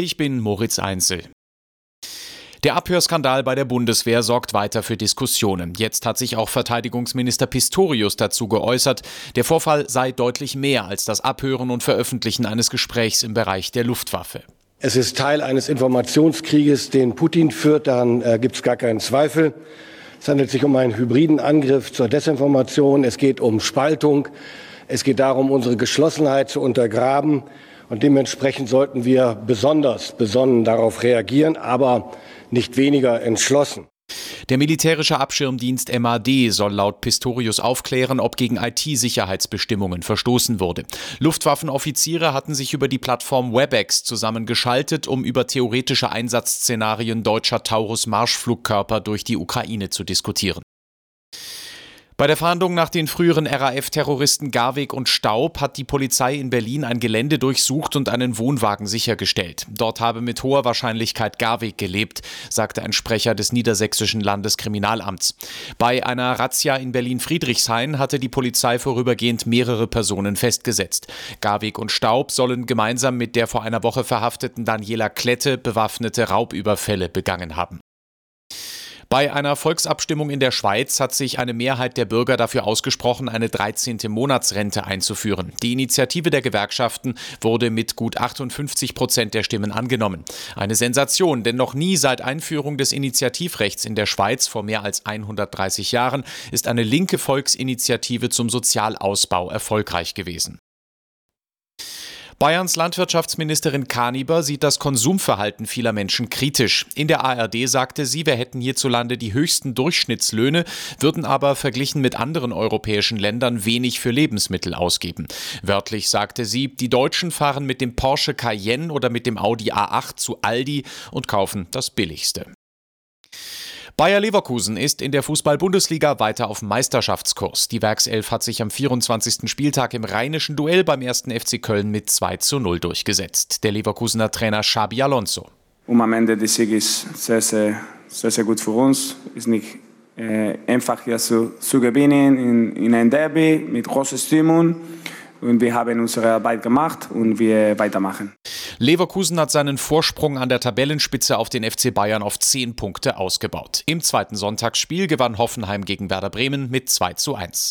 Ich bin Moritz Einzel. Der Abhörskandal bei der Bundeswehr sorgt weiter für Diskussionen. Jetzt hat sich auch Verteidigungsminister Pistorius dazu geäußert, der Vorfall sei deutlich mehr als das Abhören und Veröffentlichen eines Gesprächs im Bereich der Luftwaffe. Es ist Teil eines Informationskrieges, den Putin führt, daran äh, gibt es gar keinen Zweifel. Es handelt sich um einen hybriden Angriff zur Desinformation. Es geht um Spaltung. Es geht darum, unsere Geschlossenheit zu untergraben. Und dementsprechend sollten wir besonders besonnen darauf reagieren, aber nicht weniger entschlossen. Der militärische Abschirmdienst MAD soll laut Pistorius aufklären, ob gegen IT-Sicherheitsbestimmungen verstoßen wurde. Luftwaffenoffiziere hatten sich über die Plattform WebEx zusammengeschaltet, um über theoretische Einsatzszenarien deutscher Taurus-Marschflugkörper durch die Ukraine zu diskutieren. Bei der Fahndung nach den früheren RAF-Terroristen Garweg und Staub hat die Polizei in Berlin ein Gelände durchsucht und einen Wohnwagen sichergestellt. Dort habe mit hoher Wahrscheinlichkeit Garweg gelebt, sagte ein Sprecher des niedersächsischen Landeskriminalamts. Bei einer Razzia in Berlin-Friedrichshain hatte die Polizei vorübergehend mehrere Personen festgesetzt. Garweg und Staub sollen gemeinsam mit der vor einer Woche verhafteten Daniela Klette bewaffnete Raubüberfälle begangen haben. Bei einer Volksabstimmung in der Schweiz hat sich eine Mehrheit der Bürger dafür ausgesprochen, eine 13. Monatsrente einzuführen. Die Initiative der Gewerkschaften wurde mit gut 58 Prozent der Stimmen angenommen. Eine Sensation, denn noch nie seit Einführung des Initiativrechts in der Schweiz vor mehr als 130 Jahren ist eine linke Volksinitiative zum Sozialausbau erfolgreich gewesen. Bayerns Landwirtschaftsministerin Kaniber sieht das Konsumverhalten vieler Menschen kritisch. In der ARD sagte sie, wir hätten hierzulande die höchsten Durchschnittslöhne, würden aber verglichen mit anderen europäischen Ländern wenig für Lebensmittel ausgeben. Wörtlich sagte sie, die Deutschen fahren mit dem Porsche Cayenne oder mit dem Audi A8 zu Aldi und kaufen das Billigste. Bayer Leverkusen ist in der Fußball-Bundesliga weiter auf Meisterschaftskurs. Die Werkself hat sich am 24. Spieltag im rheinischen Duell beim 1. FC Köln mit 2 zu 0 durchgesetzt. Der Leverkusener Trainer Xabi Alonso. Um am Ende des Sieges sehr, sehr, sehr, sehr gut für uns. Ist nicht äh, einfach hier zu, zu gewinnen in, in ein Derby mit großer Stimmung. Und wir haben unsere Arbeit gemacht und wir weitermachen. Leverkusen hat seinen Vorsprung an der Tabellenspitze auf den FC Bayern auf 10 Punkte ausgebaut. Im zweiten Sonntagsspiel gewann Hoffenheim gegen Werder Bremen mit 2 zu 1.